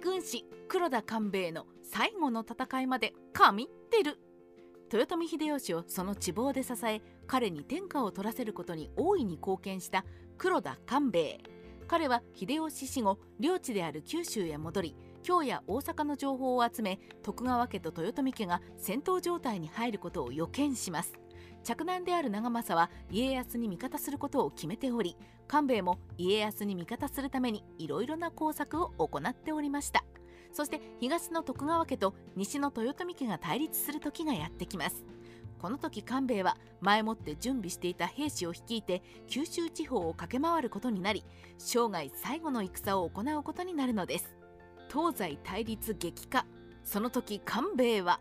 軍師黒田官兵衛の最後の戦いまで神ってる。豊臣秀吉をその地望で支え彼に天下を取らせることに大いに貢献した黒田官兵衛。彼は秀吉死後領地である九州へ戻り京や大阪の情報を集め徳川家と豊臣家が戦闘状態に入ることを予見します。嫡男である長政は家康に味方することを決めており官兵衛も家康に味方するためにいろいろな工作を行っておりました。そして東の徳川家と西の豊臣家が対立する時がやってきます。この時官兵衛は前もって準備していた兵士を率いて九州地方を駆け回ることになり生涯最後の戦を行うことになるのです。東西対立激化。その時官兵衛は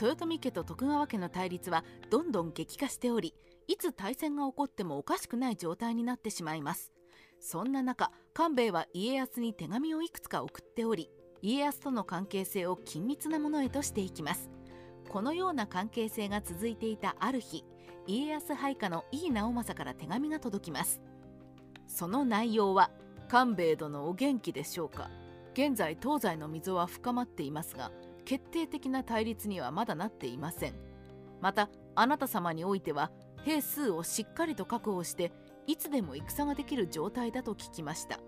豊臣家と徳川家の対立はどんどん激化しておりいつ大戦が起こってもおかしくない状態になってしまいます。そんな中官兵衛は家康に手紙をいくつか送っており家康との関係性を緊密なものへとしていきます。このような関係性が続いていたある日家康配下の井伊直政から手紙が届きます。その内容は官兵衛殿お元気でしょうか？現在東西の溝は深まっていますが決定的な対立にはまだなっていません。またあなた様においては兵数をしっかりと確保していつでも戦ができる状態だと聞きました。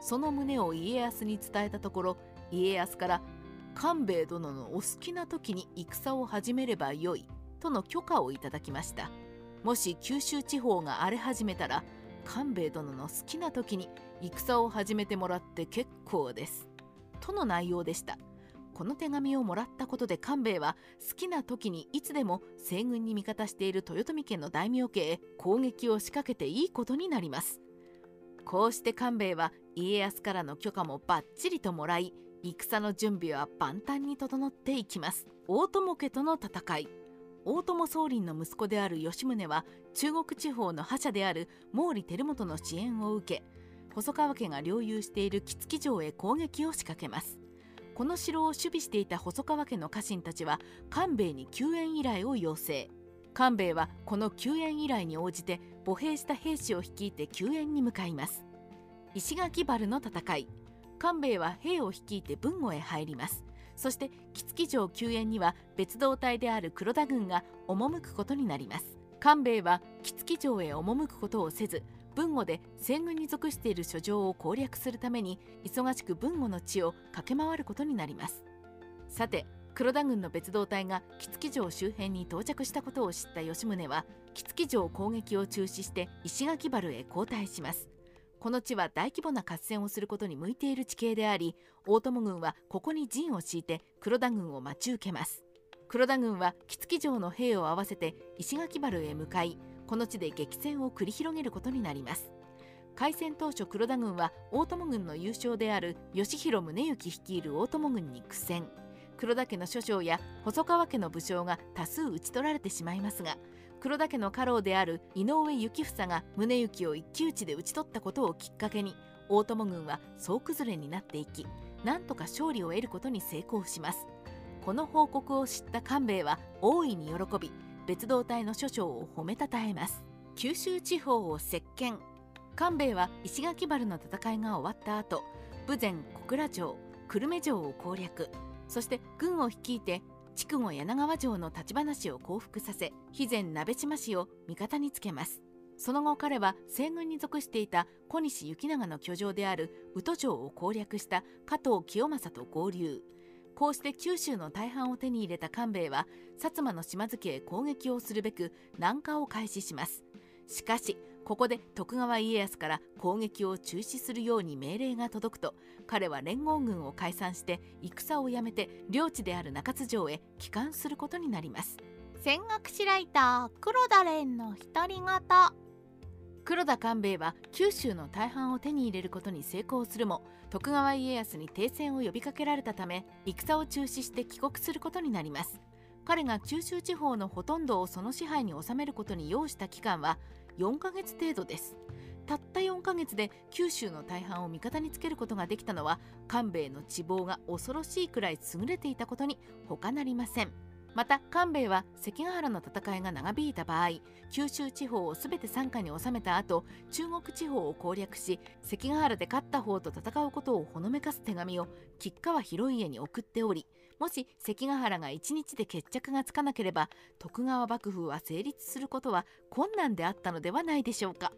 その旨を家康に伝えたところ家康から官兵衛殿のお好きな時に戦を始めればよいとの許可をいただきました。もし九州地方が荒れ始めたら官兵衛殿の好きな時に戦を始めてもらって結構ですとの内容でした。この手紙をもらったことで官兵衛は好きな時にいつでも西軍に味方している豊臣家の大名家へ攻撃を仕掛けていいことになります。こうして官兵衛は家康からの許可もバッチリともらい戦の準備は万端に整っていきます。大友家との戦い。大友宗麟の息子である吉宗は中国地方の覇者である毛利輝元の支援を受け細川家が領有している木月城へ攻撃を仕掛けます。この城を守備していた細川家の家臣たちは官兵衛に救援依頼を要請。官兵衛はこの救援依頼に応じて歩兵した兵士を率いて救援に向かいます。石垣原の戦い。官兵衛は兵を率いて豊後へ入ります。そして木月城救援には別動隊である黒田軍が赴くことになります。官兵衛は木月城へ赴くことをせず豊後で西軍に属している書状を攻略するために忙しく豊後の地を駆け回ることになります。さて黒田軍の別動隊が木月城周辺に到着したことを知った吉宗は木月城攻撃を中止して石垣原へ後退します。この地は大規模な合戦をすることに向いている地形であり大友軍はここに陣を敷いて黒田軍を待ち受けます。黒田軍は木月城の兵を合わせて石垣原へ向かいこの地で激戦を繰り広げることになります。開戦当初黒田軍は大友軍の優勝である吉弘宗行率いる大友軍に苦戦。黒田家の諸将や細川家の武将が多数討ち取られてしまいますが黒田家の家老である井上幸房が宗行を一騎打ちで討ち取ったことをきっかけに大友軍は総崩れになっていきなんとか勝利を得ることに成功します。この報告を知った官兵衛は大いに喜び別動隊の諸将を褒めたたえます。九州地方を席巻官兵衛は石垣原の戦いが終わった後豊前小倉城久留米城を攻略。そして軍を率いて筑後柳川城の立花氏を降伏させ肥前鍋島氏を味方につけます。その後彼は西軍に属していた小西行長の居城である宇土城を攻略した加藤清正と合流。こうして九州の大半を手に入れた官兵衛は薩摩の島津家へ攻撃をするべく南下を開始します。しかしここで徳川家康から攻撃を中止するように命令が届くと彼は連合軍を解散して戦をやめて領地である中津城へ帰還することになります。戦国史ライター黒田蓮の独り言。黒田官兵衛は九州の大半を手に入れることに成功するも徳川家康に停戦を呼びかけられたため戦を中止して帰国することになります。彼が九州地方のほとんどをその支配に収めることに要した期間は4ヶ月程度です。たった4ヶ月で九州の大半を味方につけることができたのは官兵衛の地望が恐ろしいくらい優れていたことに他なりません。また官兵衛は関ヶ原の戦いが長引いた場合九州地方を全て傘下に収めた後中国地方を攻略し関ヶ原で勝った方と戦うことをほのめかす手紙を吉川広家に送っておりもし関ヶ原が一日で決着がつかなければ徳川幕府は成立することは困難であったのではないでしょうか。